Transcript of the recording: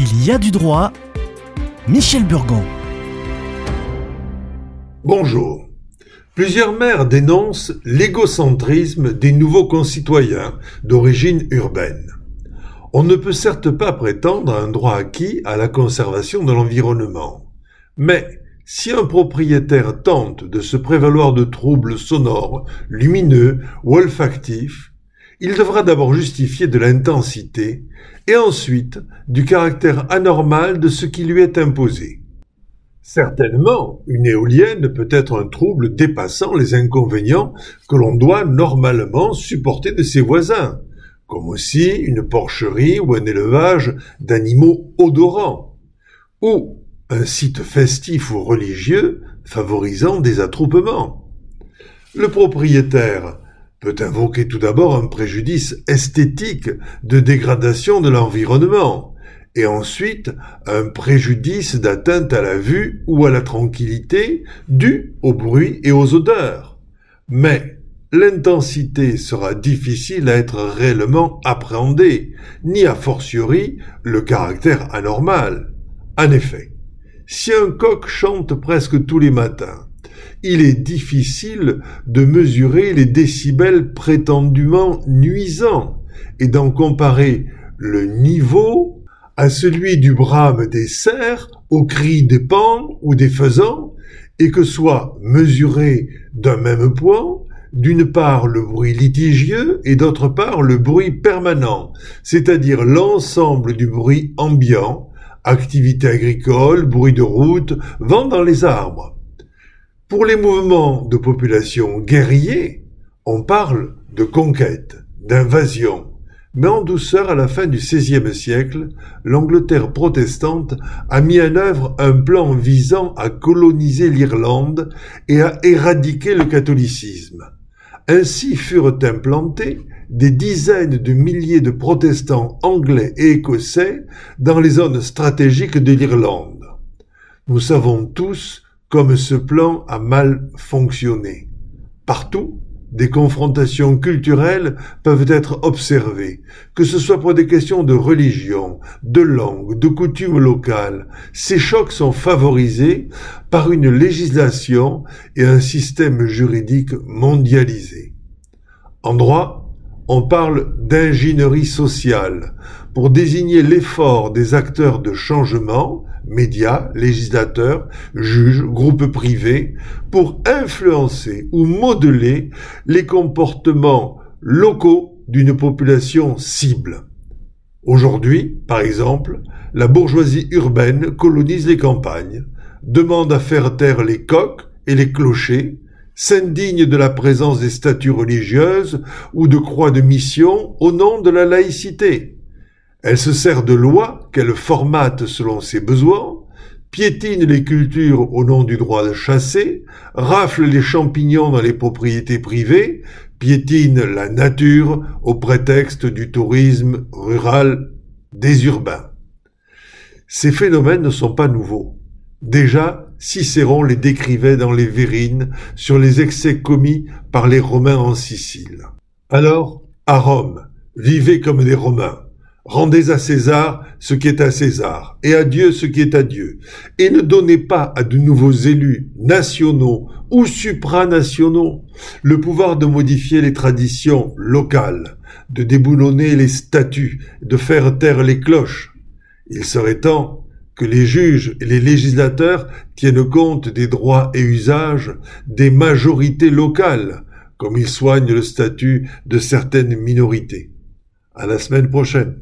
Il y a du droit. Michel Burgon. Bonjour. Plusieurs maires dénoncent l'égocentrisme des nouveaux concitoyens d'origine urbaine. On ne peut certes pas prétendre un droit acquis à la conservation de l'environnement. Mais si un propriétaire tente de se prévaloir de troubles sonores, lumineux ou olfactifs, il devra d'abord justifier de l'intensité et ensuite du caractère anormal de ce qui lui est imposé. Certainement, une éolienne peut être un trouble dépassant les inconvénients que l'on doit normalement supporter de ses voisins, comme aussi une porcherie ou un élevage d'animaux odorants, ou un site festif ou religieux favorisant des attroupements. Le propriétaire peut invoquer tout d'abord un préjudice esthétique de dégradation de l'environnement, et ensuite un préjudice d'atteinte à la vue ou à la tranquillité dû au bruit et aux odeurs. Mais l'intensité sera difficile à être réellement appréhendée, ni a fortiori le caractère anormal. En effet, si un coq chante presque tous les matins, il est difficile de mesurer les décibels prétendument nuisants et d'en comparer le niveau à celui du brame des cerfs, au cri des pans ou des faisans, et que soit mesuré d'un même point, d'une part le bruit litigieux et d'autre part le bruit permanent, c'est-à-dire l'ensemble du bruit ambiant, activité agricole, bruit de route, vent dans les arbres. Pour les mouvements de population guerriers, on parle de conquête, d'invasion. Mais en douceur, à la fin du XVIe siècle, l'Angleterre protestante a mis en œuvre un plan visant à coloniser l'Irlande et à éradiquer le catholicisme. Ainsi furent implantés des dizaines de milliers de protestants anglais et écossais dans les zones stratégiques de l'Irlande. Nous savons tous comme ce plan a mal fonctionné. Partout, des confrontations culturelles peuvent être observées, que ce soit pour des questions de religion, de langue, de coutumes locales. Ces chocs sont favorisés par une législation et un système juridique mondialisé. En droit, on parle d'ingénierie sociale pour désigner l'effort des acteurs de changement médias, législateurs, juges, groupes privés, pour influencer ou modeler les comportements locaux d'une population cible. Aujourd'hui, par exemple, la bourgeoisie urbaine colonise les campagnes, demande à faire taire les coqs et les clochers, s'indigne de la présence des statues religieuses ou de croix de mission au nom de la laïcité. Elle se sert de lois qu'elle formate selon ses besoins, piétine les cultures au nom du droit de chasser, rafle les champignons dans les propriétés privées, piétine la nature au prétexte du tourisme rural des urbains. Ces phénomènes ne sont pas nouveaux. Déjà, Cicéron les décrivait dans les Vérines sur les excès commis par les Romains en Sicile. Alors, à Rome, vivez comme des Romains. Rendez à César ce qui est à César, et à Dieu ce qui est à Dieu, et ne donnez pas à de nouveaux élus nationaux ou supranationaux le pouvoir de modifier les traditions locales, de déboulonner les statuts, de faire taire les cloches. Il serait temps que les juges et les législateurs tiennent compte des droits et usages des majorités locales, comme ils soignent le statut de certaines minorités. À la semaine prochaine.